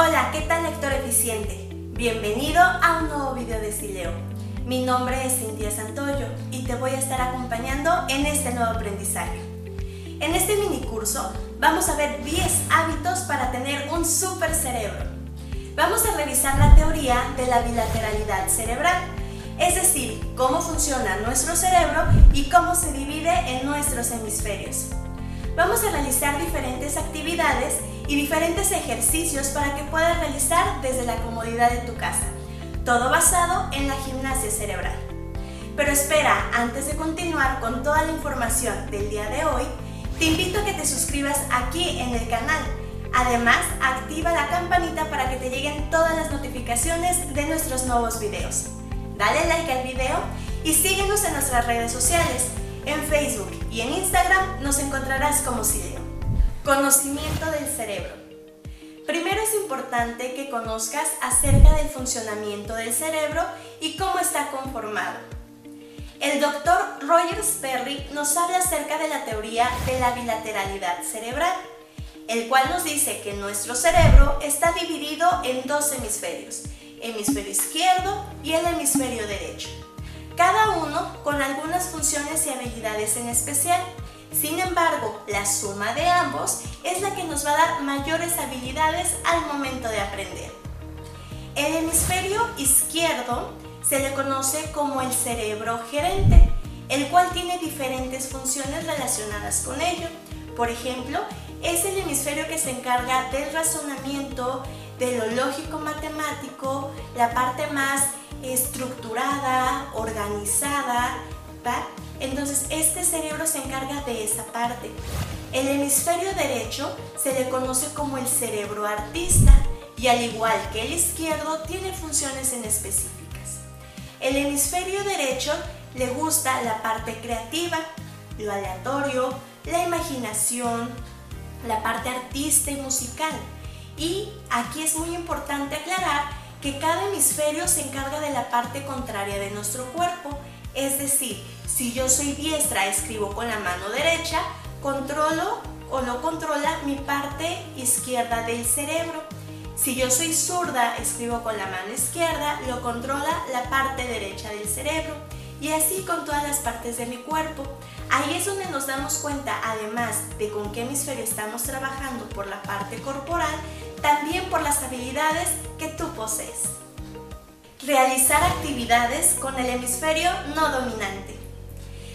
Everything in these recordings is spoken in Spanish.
Hola, ¿qué tal lector eficiente? Bienvenido a un nuevo video de Sileo. Mi nombre es Cintia Santoyo y te voy a estar acompañando en este nuevo aprendizaje. En este mini curso vamos a ver 10 hábitos para tener un super cerebro. Vamos a revisar la teoría de la bilateralidad cerebral, es decir, cómo funciona nuestro cerebro y cómo se divide en nuestros hemisferios. Vamos a realizar diferentes actividades y diferentes ejercicios para que puedas realizar desde la comodidad de tu casa. Todo basado en la gimnasia cerebral. Pero espera, antes de continuar con toda la información del día de hoy, te invito a que te suscribas aquí en el canal. Además, activa la campanita para que te lleguen todas las notificaciones de nuestros nuevos videos. Dale like al video y síguenos en nuestras redes sociales. En Facebook y en Instagram nos encontrarás como Sileo. Conocimiento del cerebro. Primero es importante que conozcas acerca del funcionamiento del cerebro y cómo está conformado. El doctor Roger Sperry nos habla acerca de la teoría de la bilateralidad cerebral, el cual nos dice que nuestro cerebro está dividido en dos hemisferios, hemisferio izquierdo y el hemisferio derecho, cada uno con algunas funciones y habilidades en especial. Sin embargo, la suma de ambos es la que nos va a dar mayores habilidades al momento de aprender. El hemisferio izquierdo se le conoce como el cerebro gerente, el cual tiene diferentes funciones relacionadas con ello. Por ejemplo, es el hemisferio que se encarga del razonamiento, de lo lógico matemático, la parte más estructurada, organizada. Entonces, este cerebro se encarga de esa parte. El hemisferio derecho se le conoce como el cerebro artista y al igual que el izquierdo tiene funciones en específicas. El hemisferio derecho le gusta la parte creativa, lo aleatorio, la imaginación, la parte artista y musical. Y aquí es muy importante aclarar que cada hemisferio se encarga de la parte contraria de nuestro cuerpo es decir, si yo soy diestra, escribo con la mano derecha, controlo o no controla mi parte izquierda del cerebro. Si yo soy zurda, escribo con la mano izquierda, lo controla la parte derecha del cerebro. Y así con todas las partes de mi cuerpo. Ahí es donde nos damos cuenta, además de con qué hemisferio estamos trabajando por la parte corporal, también por las habilidades que tú posees. Realizar actividades con el hemisferio no dominante.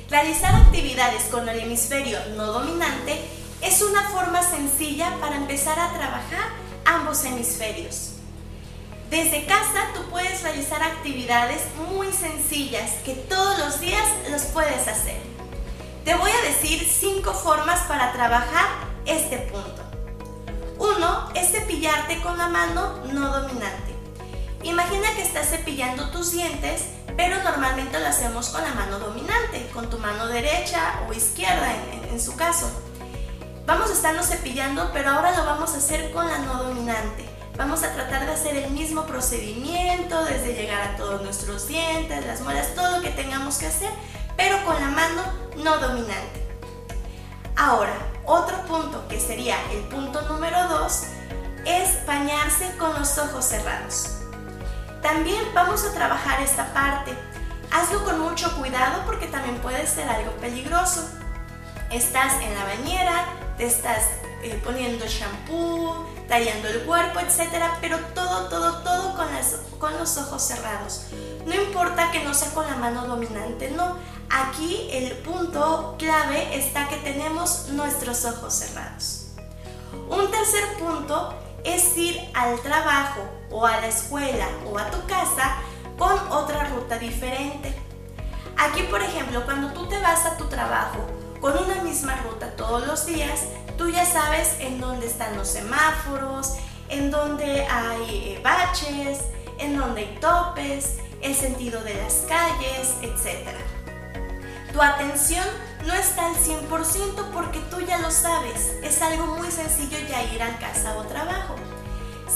Realizar actividades con el hemisferio no dominante es una forma sencilla para empezar a trabajar ambos hemisferios. Desde casa tú puedes realizar actividades muy sencillas que todos los días los puedes hacer. Te voy a decir cinco formas para trabajar este punto. Uno es cepillarte con la mano no dominante. Imagina que estás cepillando tus dientes, pero normalmente lo hacemos con la mano dominante, con tu mano derecha o izquierda en, su caso. Vamos a estarnos cepillando, pero ahora lo vamos a hacer con la no dominante. Vamos a tratar de hacer el mismo procedimiento, desde llegar a todos nuestros dientes, las muelas, todo lo que tengamos que hacer, pero con la mano no dominante. Ahora, otro punto que sería el punto número 2 es bañarse con los ojos cerrados. También vamos a trabajar esta parte. Hazlo con mucho cuidado porque también puede ser algo peligroso. Estás en la bañera, te estás eh, poniendo shampoo, tallando el cuerpo, etcétera, pero todo, todo, todo con, con los ojos cerrados. No importa que no sea con la mano dominante, no. Aquí el punto clave está que tenemos nuestros ojos cerrados. Un tercer punto es ir al trabajo o a la escuela o a tu casa con otra ruta diferente. Aquí, por ejemplo, cuando tú te vas a tu trabajo con una misma ruta todos los días, tú ya sabes en dónde están los semáforos, en dónde hay eh, baches, en dónde hay topes, el sentido de las calles, etc. Tu atención no está al 100% porque tú ya lo sabes. Es algo muy sencillo ya ir a casa o trabajo.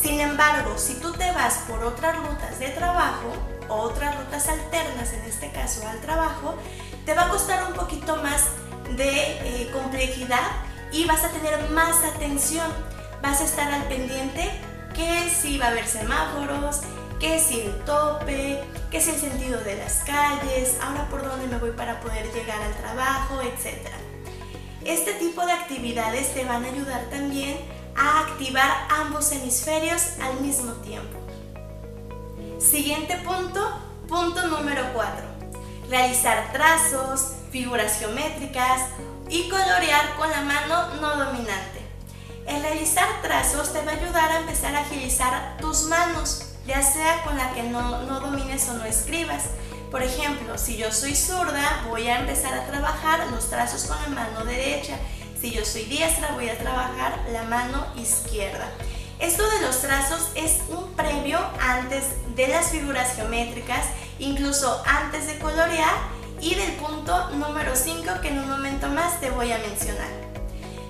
Sin embargo, si tú te vas por otras rutas de trabajo otras rutas alternas, en este caso al trabajo, te va a costar un poquito más de eh, complejidad y vas a tener más atención. Vas a estar al pendiente que si si va a haber semáforos, qué si el tope, qué es el sentido de las calles, ahora por dónde me voy para poder llegar al trabajo, etc. Este tipo de actividades te van a ayudar también a activar ambos hemisferios al mismo tiempo. Siguiente punto, punto número 4. Realizar trazos, figuras geométricas y colorear con la mano no dominante. El realizar trazos te va a ayudar a empezar a agilizar tus manos, ya sea con la que no, no domines o no escribas. Por ejemplo, si yo soy zurda, voy a empezar a trabajar los trazos con la mano derecha. Si yo soy diestra, voy a trabajar la mano izquierda. Esto de los trazos es un previo antes de las figuras geométricas, incluso antes de colorear y del punto número 5 que en un momento más te voy a mencionar.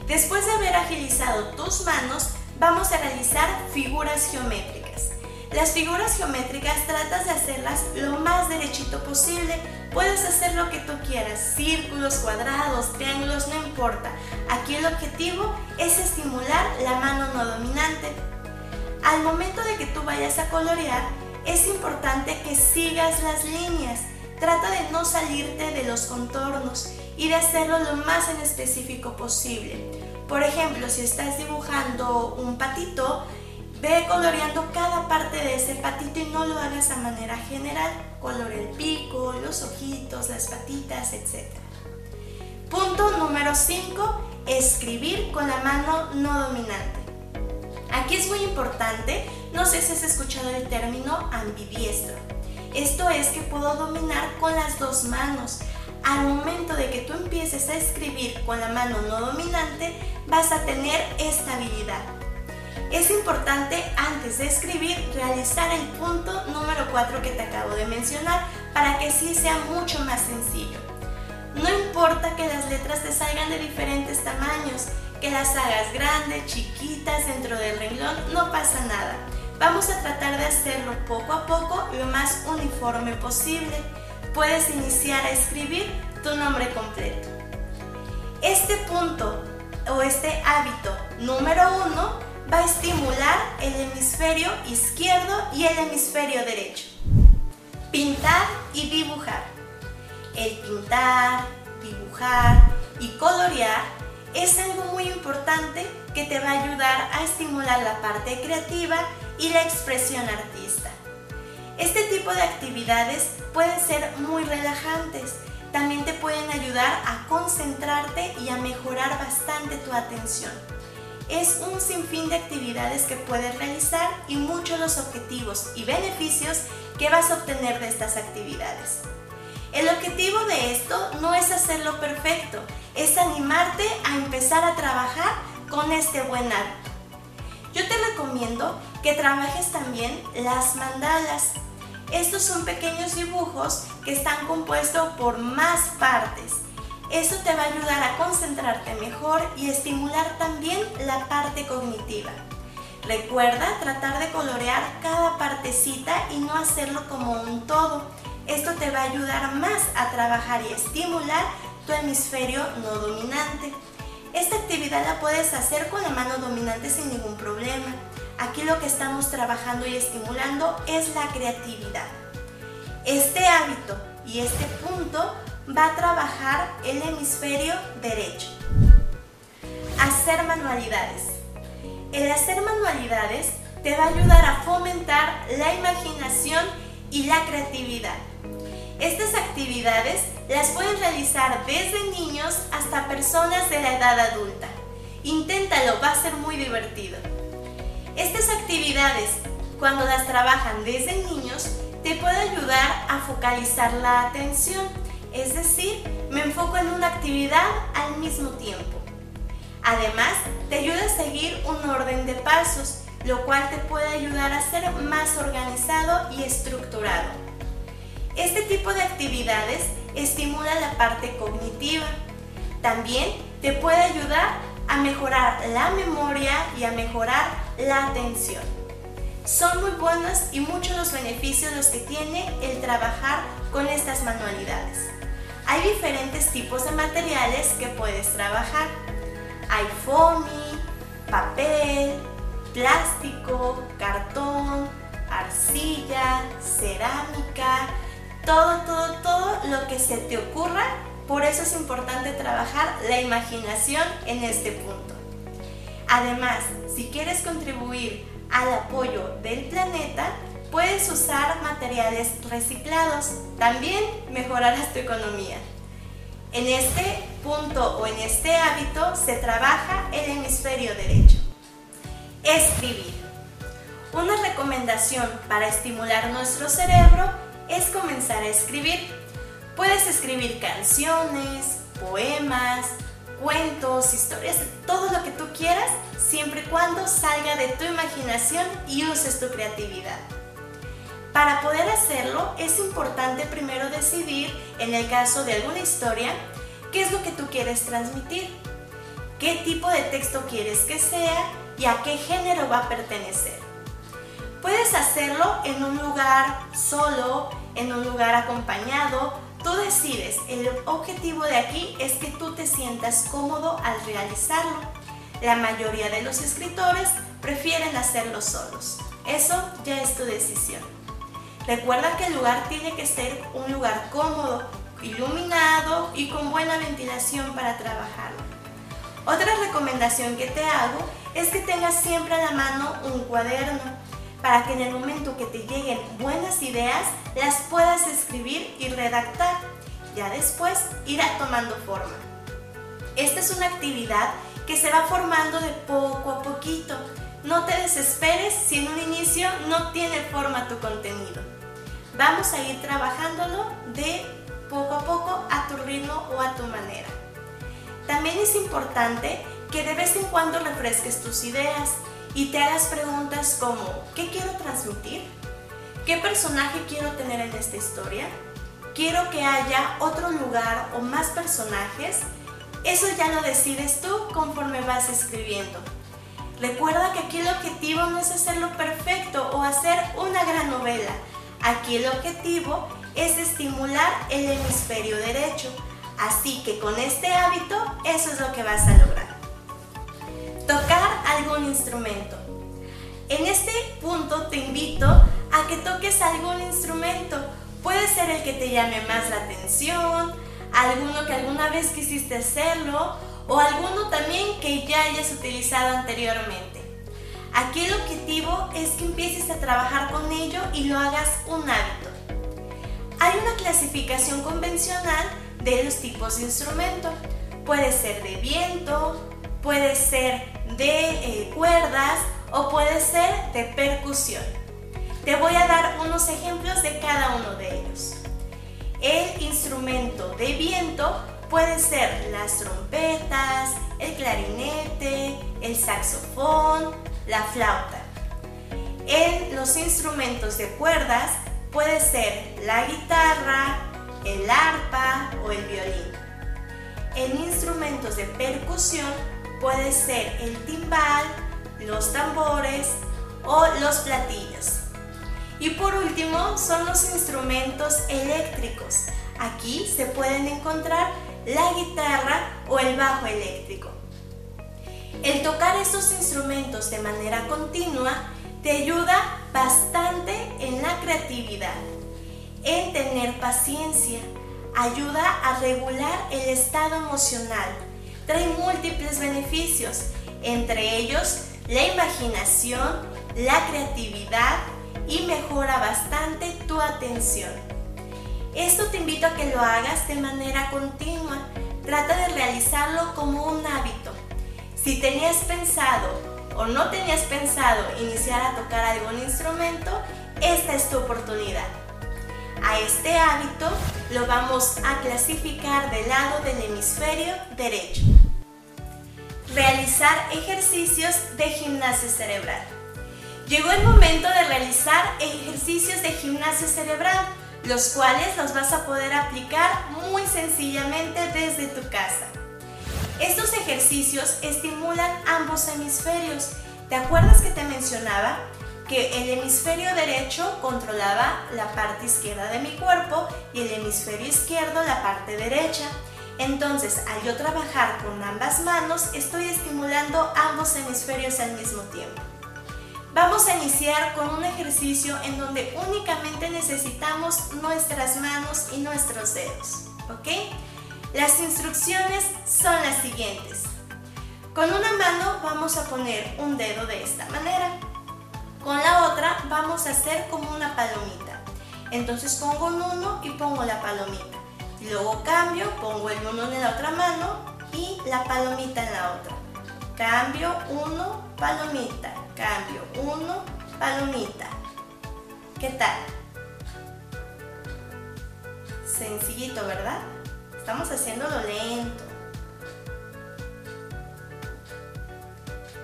Después de haber agilizado tus manos, vamos a realizar figuras geométricas. Las figuras geométricas tratas de hacerlas lo más derechito posible. Puedes hacer lo que tú quieras, círculos, cuadrados, triángulos, no importa. Aquí el objetivo es estimular la mano no dominante. Al momento de que tú vayas a colorear, es importante que sigas las líneas. Trata de no salirte de los contornos y de hacerlo lo más en específico posible. Por ejemplo, si estás dibujando un patito, Ve coloreando cada parte de ese patito y no lo hagas a manera general. Colore el pico, los ojitos, las patitas, etc. Punto número 5. Escribir con la mano no dominante. Aquí es muy importante, no sé si has escuchado el término ambidiestro. Esto es que puedo dominar con las dos manos. Al momento de que tú empieces a escribir con la mano no dominante, vas a tener estabilidad es importante antes de escribir realizar el punto número 4 que te acabo de mencionar para que sí sea mucho más sencillo. No importa que las letras te salgan de diferentes tamaños, que las hagas grandes, chiquitas dentro del renglón, no pasa nada. Vamos a tratar de hacerlo poco a poco lo más uniforme posible. Puedes iniciar a escribir tu nombre completo. Este punto o este hábito número 1 va a estimular el hemisferio izquierdo y el hemisferio derecho. Pintar y dibujar. El pintar, dibujar y colorear es algo muy importante que te va a ayudar a estimular la parte creativa y la expresión artista. Este tipo de actividades pueden ser muy relajantes, también te pueden ayudar a concentrarte y a mejorar bastante tu atención es un sinfín de actividades que puedes realizar y muchos los objetivos y beneficios que vas a obtener de estas actividades. El objetivo de esto no es hacerlo perfecto, es animarte a empezar a trabajar con este buen hábito. Yo te recomiendo que trabajes también las mandalas. Estos son pequeños dibujos que están compuestos por más partes esto te va a ayudar a concentrarte mejor y estimular también la parte cognitiva. Recuerda tratar de colorear cada partecita y no hacerlo como un todo. Esto te va a ayudar más a trabajar y estimular tu hemisferio no dominante. Esta actividad la puedes hacer con la mano dominante sin ningún problema. Aquí lo que estamos trabajando y estimulando es la creatividad. Este hábito y este punto va a trabajar el hemisferio derecho. Hacer manualidades. El hacer manualidades te va a ayudar a fomentar la imaginación y la creatividad. Estas actividades las pueden realizar desde niños hasta personas de la edad adulta. Inténtalo, va a ser muy divertido. Estas actividades, cuando las trabajan desde niños, te puede ayudar a focalizar la atención es decir, me enfoco en una actividad al mismo tiempo. Además, te ayuda a seguir un orden de pasos, lo cual te puede ayudar a ser más organizado y estructurado. Este tipo de actividades estimula la parte cognitiva. También te puede ayudar a mejorar la memoria y a mejorar la atención. Son muy buenos y muchos los beneficios los que tiene el trabajar con estas manualidades. Hay diferentes tipos de materiales que puedes trabajar. Hay foamy, papel, plástico, cartón, arcilla, cerámica, todo, todo, todo lo que se te ocurra. Por eso es importante trabajar la imaginación en este punto. Además, si quieres contribuir al apoyo del planeta, puedes usar materiales reciclados. También mejorarás tu economía. En este punto o en este hábito se trabaja el hemisferio derecho. Escribir. Una recomendación para estimular nuestro cerebro es comenzar a escribir. Puedes escribir canciones, poemas, cuentos, historias, todo lo que tú quieras, siempre y cuando salga de tu imaginación y uses tu creatividad. Para poder hacerlo es importante primero decidir, en el caso de alguna historia, qué es lo que tú quieres transmitir, qué tipo de texto quieres que sea y a qué género va a pertenecer. Puedes hacerlo en un lugar solo, en un lugar acompañado, tú decides. El objetivo de aquí es que tú te sientas cómodo al realizarlo. La mayoría de los escritores prefieren hacerlo solos. Eso ya es tu decisión. Recuerda que el lugar tiene que ser un lugar cómodo, iluminado y con buena ventilación para trabajarlo. Otra recomendación que te hago es que tengas siempre a la mano un cuaderno para que en el momento que te lleguen buenas ideas las puedas escribir y redactar. Ya después irá tomando forma. Esta es una actividad que se va formando de poco a poquito. No te desesperes si en un inicio no tiene forma tu contenido. Vamos a ir trabajándolo de poco a poco a tu ritmo o a tu manera. También es importante que de vez en cuando refresques tus ideas y te hagas preguntas como ¿qué quiero transmitir? ¿Qué personaje quiero tener en esta historia? ¿Quiero que haya otro lugar o más personajes? Eso ya lo decides tú conforme vas escribiendo. Recuerda que aquí el objetivo no es hacerlo perfecto o hacer una gran novela. Aquí el objetivo es estimular el hemisferio derecho. Así que con este hábito eso es lo que vas a lograr. Tocar algún instrumento. En este punto te invito a que toques algún instrumento. Puede ser el que te llame más la atención, alguno que alguna vez quisiste hacerlo o alguno también que ya hayas utilizado anteriormente. Aquí el objetivo es que empieces a trabajar con ello y lo hagas un hábito. Hay una clasificación convencional de los tipos de instrumento. Puede ser de viento, puede ser de eh, cuerdas o puede ser de percusión. Te voy a dar unos ejemplos de cada uno de ellos. El instrumento de viento puede ser las trompetas, el clarinete, el saxofón, la flauta. En los instrumentos de cuerdas puede ser la guitarra, el arpa o el violín. En instrumentos de percusión puede ser el timbal, los tambores o los platillos. Y por último son los instrumentos eléctricos. Aquí se pueden encontrar la guitarra o el bajo eléctrico. El tocar estos instrumentos de manera continua te ayuda bastante en la creatividad, en tener paciencia, ayuda a regular el estado emocional, trae múltiples beneficios, entre ellos la imaginación, la creatividad y mejora bastante tu atención. Esto te invito a que lo hagas de manera continua. Trata de realizarlo como un hábito. Si tenías pensado o no tenías pensado iniciar a tocar algún instrumento, esta es tu oportunidad. A este hábito lo vamos a clasificar del lado del hemisferio derecho. Realizar ejercicios de gimnasia cerebral. Llegó el momento de realizar ejercicios de gimnasia cerebral, los cuales los vas a poder aplicar muy sencillamente desde tu casa. Estos ejercicios estimulan ambos hemisferios. ¿Te acuerdas que te mencionaba que el hemisferio derecho controlaba la parte izquierda de mi cuerpo y el hemisferio izquierdo la parte derecha? Entonces, al yo trabajar con ambas manos, estoy estimulando ambos hemisferios al mismo tiempo. Vamos a iniciar con un ejercicio en donde únicamente necesitamos nuestras manos y nuestros dedos, ¿ok? Las instrucciones son las siguientes. Con una mano vamos a poner un dedo de esta manera. Con la otra vamos a hacer como una palomita. Entonces pongo un uno y pongo la palomita. Luego cambio, pongo el uno en la otra mano y la palomita en la otra. Cambio, uno, palomita. Cambio, uno, palomita. ¿Qué tal? Sencillito, ¿verdad? Estamos haciéndolo lento.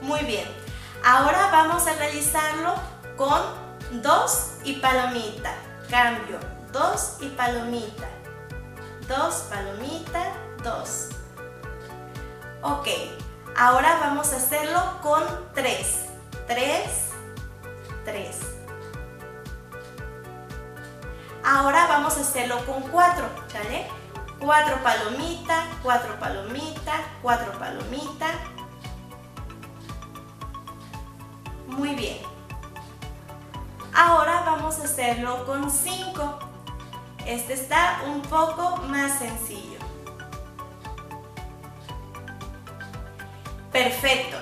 Muy bien. Ahora vamos a realizarlo con dos y palomita. Cambio, dos y palomita. Dos, palomita, dos. Ok, ahora vamos a hacerlo con tres. Tres, tres. Ahora vamos a hacerlo con cuatro, ¿sale? Cuatro palomita, cuatro palomita, cuatro palomita. Muy bien. Ahora vamos a hacerlo con cinco. Este está un poco más sencillo. Perfecto.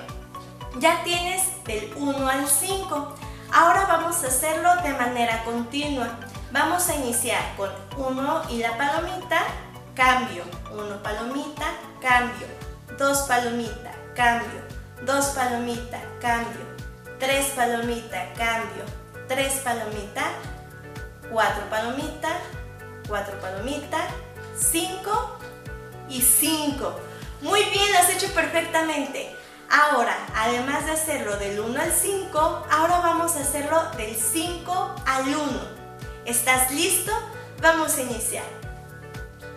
Ya tienes del 1 al 5. Ahora vamos a hacerlo de manera continua. Vamos a iniciar con 1 y la palomita, cambio, 1 palomita, cambio, 2 palomita, cambio, 2 palomita, cambio, 3 palomita, cambio, 3 palomita, 4 palomita, 4 palomita, 5 y 5. Muy bien, lo has hecho perfectamente. Ahora, además de hacerlo del 1 al 5, ahora vamos a hacerlo del 5 al 1. ¿Estás listo? Vamos a iniciar.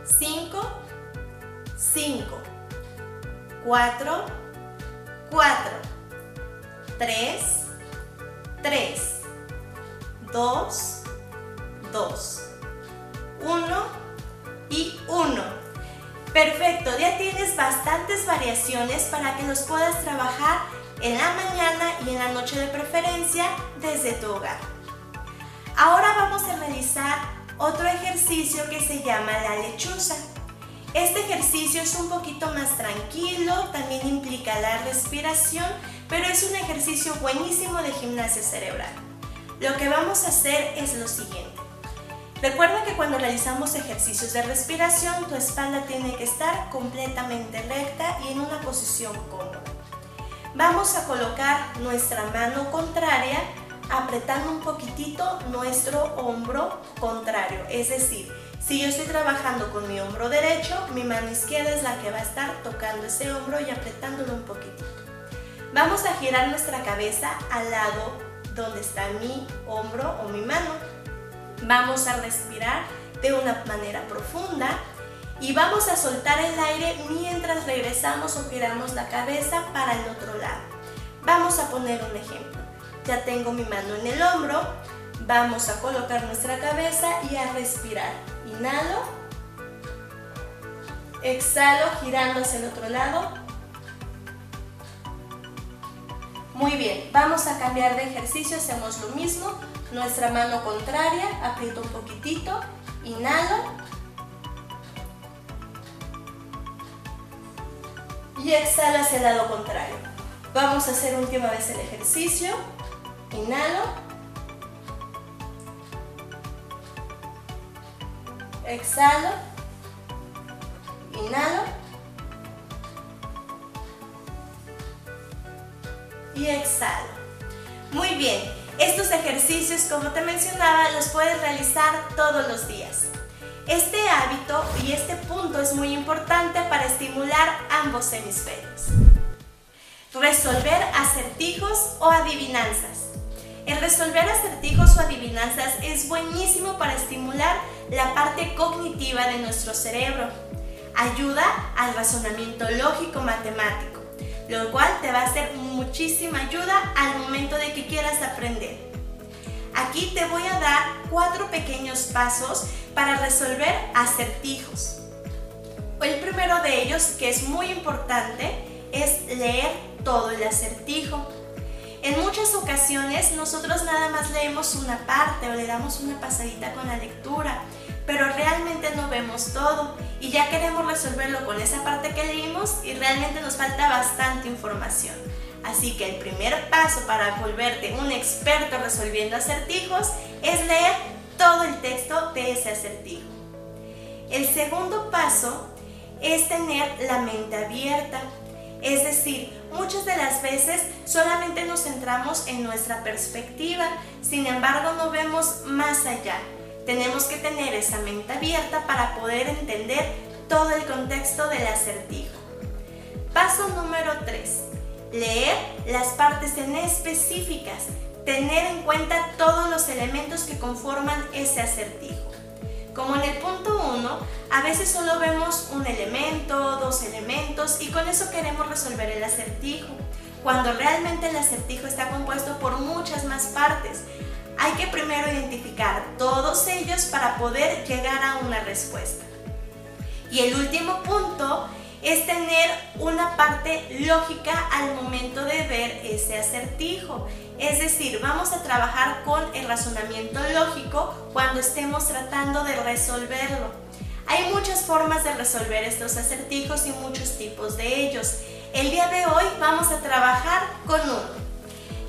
5, 5, 4, 4, 3, 3, 2, 2, 1 y 1. Perfecto, ya tienes bastantes variaciones para que los puedas trabajar en la mañana y en la noche de preferencia desde tu hogar. Ahora vamos a realizar otro ejercicio que se llama la lechuza. Este ejercicio es un poquito más tranquilo, también implica la respiración, pero es un ejercicio buenísimo de gimnasia cerebral. Lo que vamos a hacer es lo siguiente. Recuerda que cuando realizamos ejercicios de respiración, tu espalda tiene que estar completamente recta y en una posición cómoda. Vamos a colocar nuestra mano contraria apretando un poquitito nuestro hombro contrario. Es decir, si yo estoy trabajando con mi hombro derecho, mi mano izquierda es la que va a estar tocando ese hombro y apretándolo un poquitito. Vamos a girar nuestra cabeza al lado donde está mi hombro o mi mano. Vamos a respirar de una manera profunda y vamos a soltar el aire mientras regresamos o giramos la cabeza para el otro lado. Vamos a poner un ejemplo. Ya tengo mi mano en el hombro. Vamos a colocar nuestra cabeza y a respirar. Inhalo. Exhalo girando hacia el otro lado. Muy bien, vamos a cambiar de ejercicio, hacemos lo mismo. Nuestra mano contraria, aprieto un poquitito, inhalo. Y exhalo hacia el lado contrario. Vamos a hacer última vez el ejercicio. Inhalo. Exhalo. Inhalo. Y exhalo. Muy bien, estos ejercicios, como te mencionaba, los puedes realizar todos los días. Este hábito y este punto es muy importante para estimular ambos hemisferios. Resolver acertijos o adivinanzas. El resolver acertijos o adivinanzas es buenísimo para estimular la parte cognitiva de nuestro cerebro. Ayuda al razonamiento lógico matemático, lo cual te va a hacer muchísima ayuda al momento de que quieras aprender. Aquí te voy a dar cuatro pequeños pasos para resolver acertijos. El primero de ellos, que es muy importante, es leer todo el acertijo. En muchas ocasiones nosotros nada más leemos una parte o le damos una pasadita con la lectura, pero realmente no vemos todo y ya queremos resolverlo con esa parte que leímos y realmente nos falta bastante información. Así que el primer paso para volverte un experto resolviendo acertijos es leer todo el texto de ese acertijo. El segundo paso es tener la mente abierta. Es decir, muchas de las veces solamente nos centramos en nuestra perspectiva, sin embargo no vemos más allá. Tenemos que tener esa mente abierta para poder entender todo el contexto del acertijo. Paso número 3. Leer las partes en específicas. Tener en cuenta todos los elementos que conforman ese acertijo. Como en el punto 1, a veces solo vemos un elemento, dos elementos y con eso queremos resolver el acertijo, cuando realmente el acertijo está compuesto por muchas más partes. Hay que primero identificar todos ellos para poder llegar a una respuesta. Y el último punto es tener una parte lógica al momento de ver ese acertijo. Es decir, vamos a trabajar con el razonamiento lógico cuando estemos tratando de resolverlo. Hay muchas formas de resolver estos acertijos y muchos tipos de ellos. El día de hoy vamos a trabajar con uno.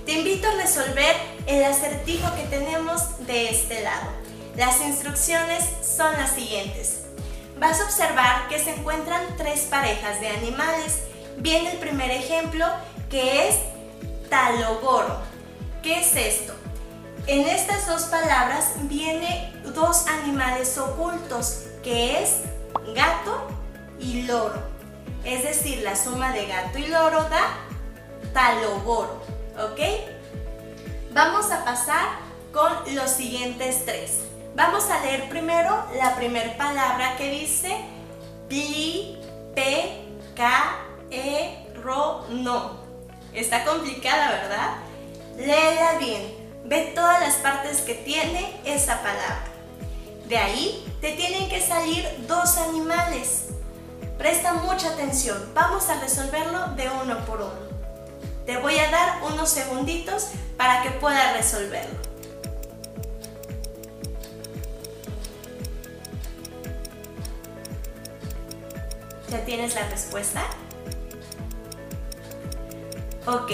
Te invito a resolver el acertijo que tenemos de este lado. Las instrucciones son las siguientes. Vas a observar que se encuentran tres parejas de animales. Viene el primer ejemplo que es talogoro. ¿Qué es esto? En estas dos palabras viene dos animales ocultos, que es gato y loro. Es decir, la suma de gato y loro da talogoro, ¿ok? Vamos a pasar con los siguientes tres. Vamos a leer primero la primera palabra que dice pli, pe, ca, e, ro, no. Está complicada, ¿verdad? léela bien, ve todas las partes que tiene esa palabra. De ahí te tienen que salir dos animales. Presta mucha atención, vamos a resolverlo de uno por uno. Te voy a dar unos segunditos para que puedas resolverlo. ¿Ya tienes la respuesta? Ok,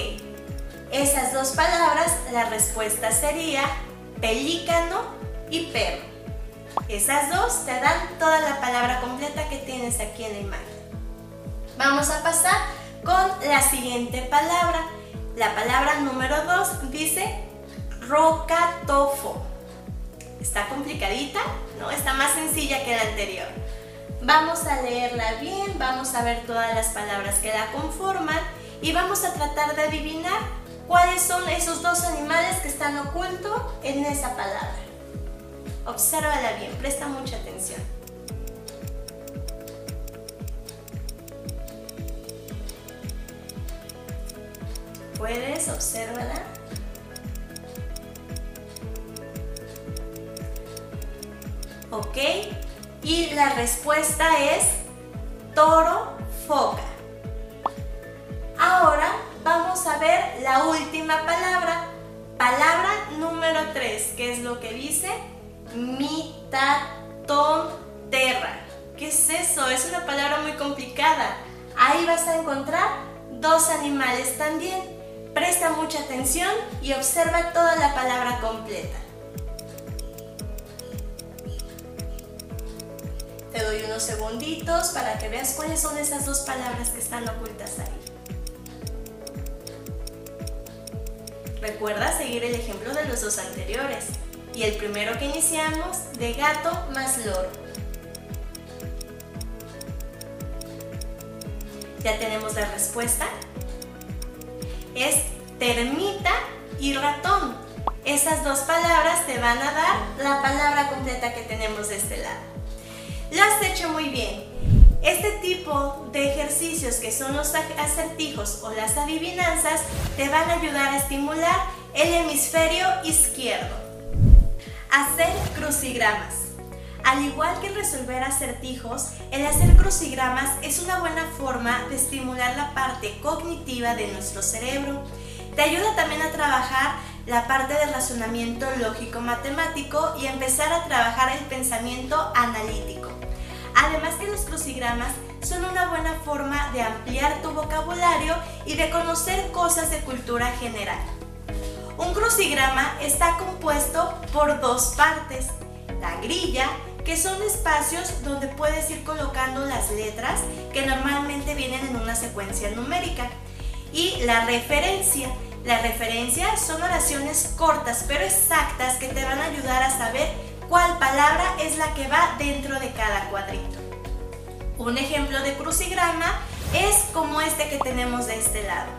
esas dos palabras, la respuesta sería pelícano y perro. Esas dos te dan toda la palabra completa que tienes aquí en la imagen. Vamos a pasar con la siguiente palabra. La palabra número 2 dice rocatofo. ¿Está complicadita? No, está más sencilla que la anterior. Vamos a leerla bien, vamos a ver todas las palabras que la conforman y vamos a tratar de adivinar ¿Cuáles son esos dos animales que están ocultos en esa palabra? Obsérvala bien, presta mucha atención. ¿Puedes? Obsérvala. ¿Ok? Y la respuesta es toro foca. Ahora vamos a ver la última palabra. Palabra número 3, que es lo que dice terra. ¿Qué es eso? Es una palabra muy complicada. Ahí vas a encontrar dos animales también. Presta mucha atención y observa toda la palabra completa. Te doy unos segunditos para que veas cuáles son esas dos palabras que están ocultas ahí. Recuerda seguir el ejemplo de los dos anteriores y el primero que iniciamos de gato más loro. Ya tenemos la respuesta. Es termita y ratón. Esas dos palabras te van a dar la palabra completa que tenemos de este lado. Lo has hecho muy bien. Este tipo de ejercicios que son los acertijos o las adivinanzas te van a ayudar a estimular el hemisferio izquierdo. Hacer crucigramas. Al igual que resolver acertijos, el hacer crucigramas es una buena forma de estimular la parte cognitiva de nuestro cerebro, Te ayuda también a trabajar la parte del razonamiento lógico-matemático y empezar a trabajar el pensamiento analítico. Además que los crucigramas son una buena forma de ampliar tu vocabulario y de conocer cosas de cultura general. Un crucigrama está compuesto por dos partes, la grilla, que son espacios donde puedes ir colocando las letras que normalmente vienen en una secuencia numérica, y la referencia, la referencia son oraciones cortas pero exactas que te van a ayudar a saber cuál palabra es la que va dentro de cada cuadrito. Un ejemplo de crucigrama es como este que tenemos de este lado.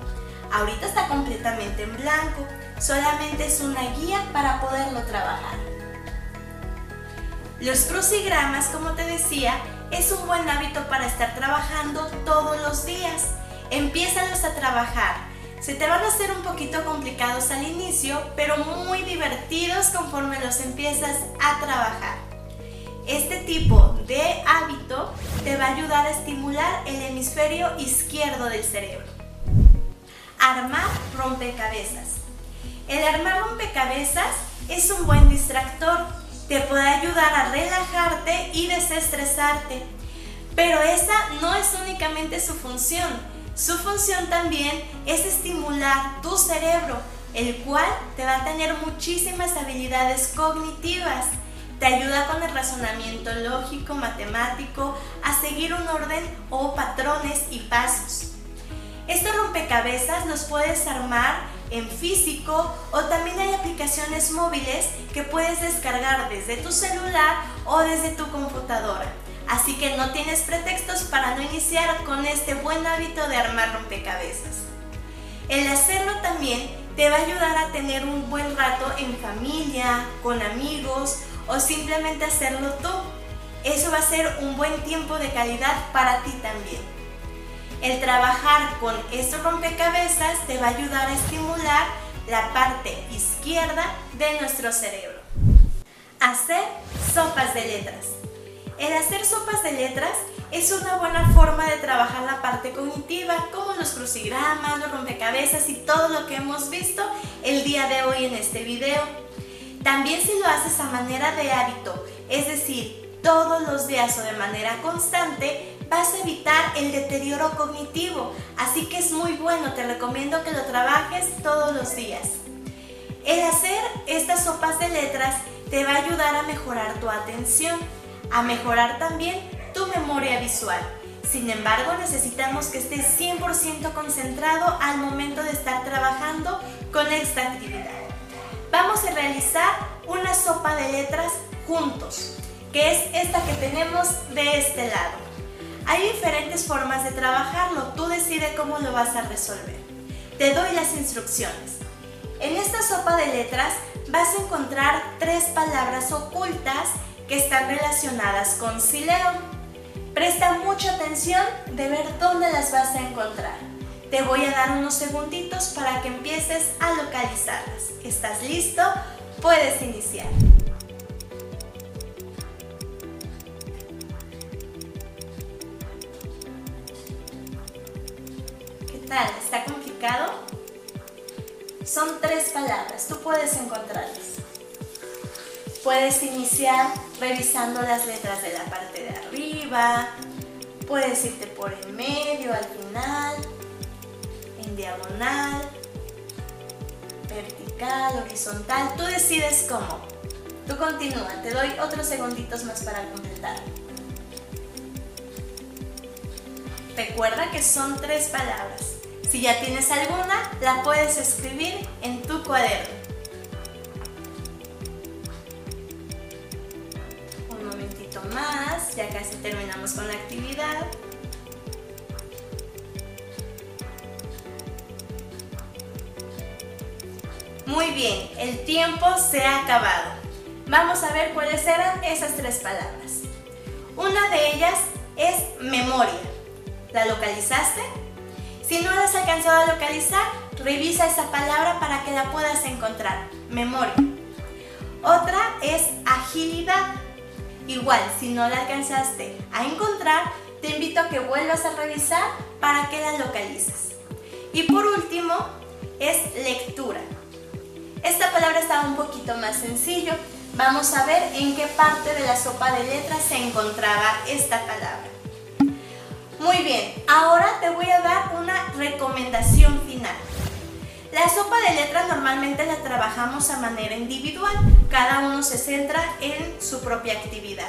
Ahorita está completamente en blanco, solamente es una guía para poderlo trabajar. Los crucigramas, como te decía, es un buen hábito para estar trabajando todos los días. Empiézalos a trabajar se te van a hacer un poquito complicados al inicio, pero muy divertidos conforme los empiezas a trabajar. Este tipo de hábito te va a ayudar a estimular el hemisferio izquierdo del cerebro. Armar rompecabezas. El armar rompecabezas es un buen distractor. Te puede ayudar a relajarte y desestresarte. Pero esa no es únicamente su función su función también es estimular tu cerebro, el cual te va a tener muchísimas habilidades cognitivas. Te ayuda con el razonamiento lógico, matemático, a seguir un orden o patrones y pasos. Estos rompecabezas los puedes armar en físico o también hay aplicaciones móviles que puedes descargar desde tu celular o desde tu computadora. Así que no tienes pretextos para no iniciar con este buen hábito de armar rompecabezas. El hacerlo también te va a ayudar a tener un buen rato en familia, con amigos o simplemente hacerlo tú. Eso va a ser un buen tiempo de calidad para ti también. El trabajar con estos rompecabezas te va a ayudar a estimular la parte izquierda de nuestro cerebro. Hacer sopas de letras. El hacer sopas de letras es una buena forma de trabajar la parte cognitiva, como los crucigramas, los rompecabezas y todo lo que hemos visto el día de hoy en este video. También si lo haces a manera de hábito, es decir, todos los días o de manera constante, vas a evitar el deterioro cognitivo. Así que es muy bueno, te recomiendo que lo trabajes todos los días. El hacer estas sopas de letras te va a ayudar a mejorar tu atención a mejorar también tu memoria visual. Sin embargo, necesitamos que estés 100% concentrado al momento de estar trabajando con esta actividad. Vamos a realizar una sopa de letras juntos, que es esta que tenemos de este lado. Hay diferentes formas de trabajarlo, tú decides cómo lo vas a resolver. Te doy las instrucciones. En esta sopa de letras vas a encontrar tres palabras ocultas que están relacionadas con Sileo. Presta mucha atención de ver dónde las vas a encontrar. Te voy a dar unos segunditos para que empieces a localizarlas. ¿Estás listo? Puedes iniciar. ¿Qué tal? ¿Está complicado? Son tres palabras, tú puedes encontrarlas. Puedes iniciar revisando las letras de la parte de arriba, puedes irte por el medio, al final, en diagonal, vertical, horizontal, tú decides cómo. Tú continúa, te doy otros segunditos más para completar. Recuerda que son tres palabras. Si ya tienes alguna, la puedes escribir en tu cuaderno. Más, ya casi terminamos con la actividad. Muy bien, el tiempo se ha acabado. Vamos a ver cuáles eran esas tres palabras. Una de ellas es memoria. ¿La localizaste? Si no la has alcanzado a localizar, revisa esa palabra para que la puedas encontrar. Memoria. Otra es agilidad. Igual, si no la alcanzaste a encontrar, te invito a que vuelvas a revisar para que la localices. Y por último, es lectura. Esta palabra estaba un poquito más sencillo. Vamos a ver en qué parte de la sopa de letras se encontraba esta palabra. Muy bien, ahora te voy a dar una recomendación final. La sopa de letras normalmente la trabajamos a manera individual, cada uno se centra en su propia actividad.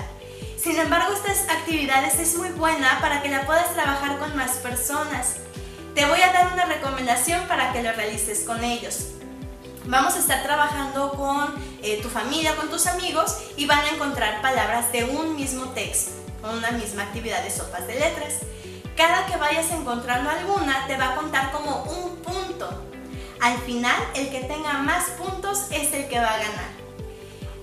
Sin embargo, estas actividades es muy buena para que la puedas trabajar con más personas. Te voy a dar una recomendación para que lo realices con ellos. Vamos a estar trabajando con eh, tu familia, con tus amigos y van a encontrar palabras de un mismo texto, una misma actividad de sopas de letras. Cada que vayas encontrando alguna te va a contar como un punto. Al final, el que tenga más puntos es el que va a ganar.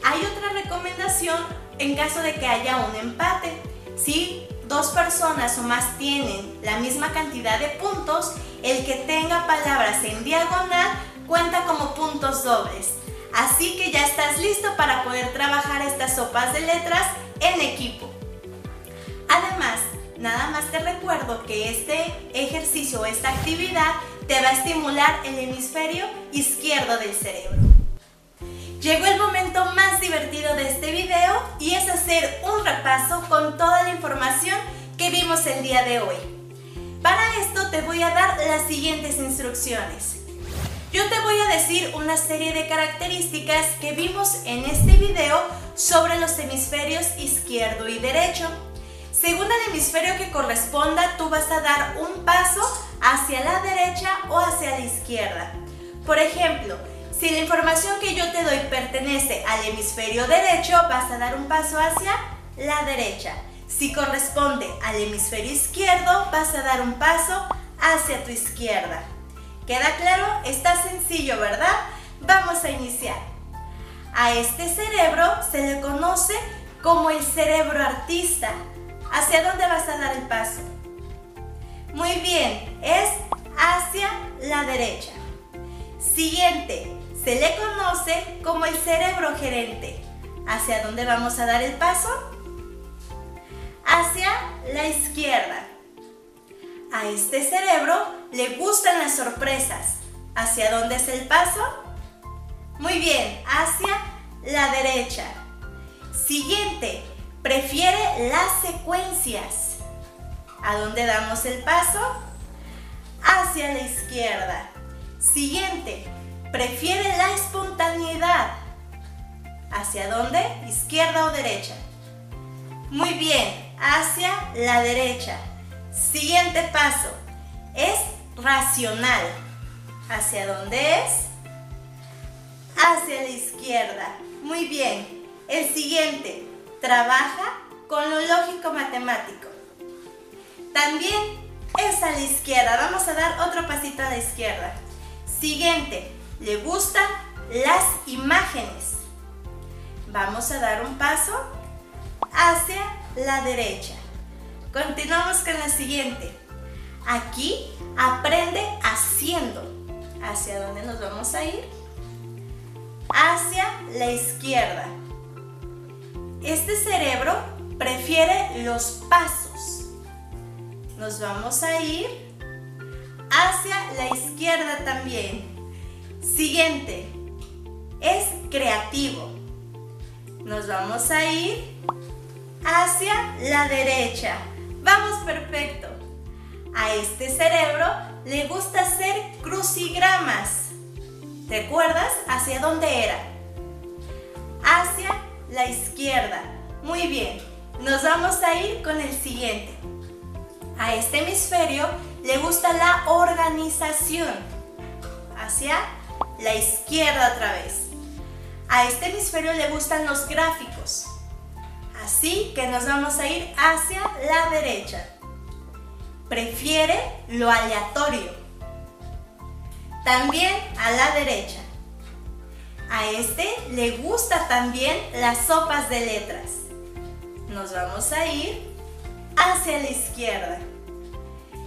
Hay otra recomendación en caso de que haya un empate. Si dos personas o más tienen la misma cantidad de puntos, el que tenga palabras en diagonal cuenta como puntos dobles. Así que ya estás listo para poder trabajar estas sopas de letras en equipo. Además, Nada más te recuerdo que este ejercicio o esta actividad te va a estimular el hemisferio izquierdo del cerebro. Llegó el momento más divertido de este video y es hacer un repaso con toda la información que vimos el día de hoy. Para esto te voy a dar las siguientes instrucciones. Yo te voy a decir una serie de características que vimos en este video sobre los hemisferios izquierdo y derecho. Según el hemisferio que corresponda, tú vas a dar un paso hacia la derecha o hacia la izquierda. Por ejemplo, si la información que yo te doy pertenece al hemisferio derecho, vas a dar un paso hacia la derecha. Si corresponde al hemisferio izquierdo, vas a dar un paso hacia tu izquierda. ¿Queda claro? Está sencillo, ¿verdad? Vamos a iniciar. A este cerebro se le conoce como el cerebro artista ¿Hacia dónde vas a dar el paso? Muy bien, es hacia la derecha. Siguiente, se le conoce como el cerebro gerente. ¿Hacia dónde vamos a dar el paso? Hacia la izquierda. A este cerebro le gustan las sorpresas. ¿Hacia dónde es el paso? Muy bien, hacia la derecha. Siguiente, Prefiere las secuencias. ¿A dónde damos el paso? Hacia la izquierda. Siguiente. Prefiere la espontaneidad. ¿Hacia dónde? ¿Izquierda o derecha? Muy bien, hacia la derecha. Siguiente paso. Es racional. ¿Hacia dónde es? Hacia la izquierda. Muy bien. El siguiente trabaja con lo lógico matemático. También es a la izquierda. Vamos a dar otro pasito a la izquierda. Siguiente, le gustan las imágenes. Vamos a dar un paso hacia la derecha. Continuamos con la siguiente. Aquí aprende haciendo. ¿Hacia dónde nos vamos a ir? Hacia la izquierda. Este cerebro prefiere los pasos. Nos vamos a ir hacia la izquierda también. Siguiente, es creativo. Nos vamos a ir hacia la derecha. Vamos perfecto. A este cerebro le gusta hacer crucigramas. ¿Te acuerdas hacia dónde era? Hacia la izquierda. Muy bien, nos vamos a ir con el siguiente. A este hemisferio le gusta la organización. Hacia la izquierda otra vez. A este hemisferio le gustan los gráficos. Así que nos vamos a ir hacia la derecha. Prefiere lo aleatorio. También a la derecha. A este le gusta también las sopas de letras. Nos vamos a ir hacia la izquierda.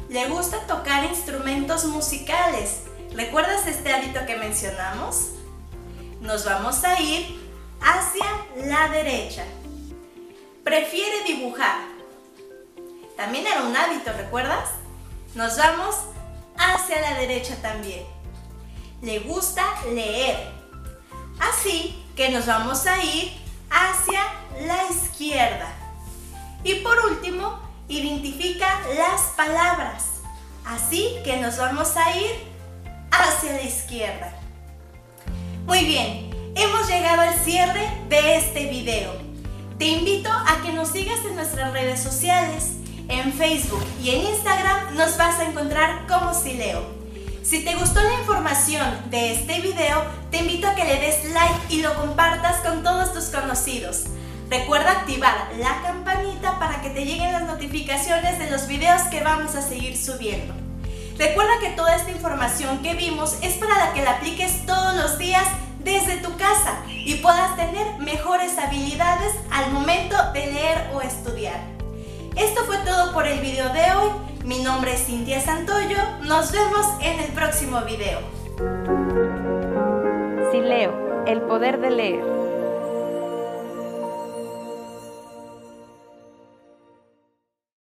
Le gusta tocar instrumentos musicales. ¿Recuerdas este hábito que mencionamos? Nos vamos a ir hacia la derecha. Prefiere dibujar. También era un hábito, ¿recuerdas? Nos vamos hacia la derecha también le gusta leer. Así que nos vamos a ir hacia la izquierda. Y por último, identifica las palabras. Así que nos vamos a ir hacia la izquierda. Muy bien, hemos llegado al cierre de este video. Te invito a que nos sigas en nuestras redes sociales. En Facebook y en Instagram nos vas a encontrar como Sileo. Si te gustó la información de este video, te invito a que le des like y lo compartas con todos tus conocidos. Recuerda activar la campanita para que te lleguen las notificaciones de los videos que vamos a seguir subiendo. Recuerda que toda esta información que vimos es para que la apliques todos los días desde tu casa y puedas tener mejores habilidades al momento de leer o estudiar. Esto fue todo por el video de hoy. Mi nombre es Cintia Santoyo. Nos vemos en el próximo video. Si leo, el poder de leer.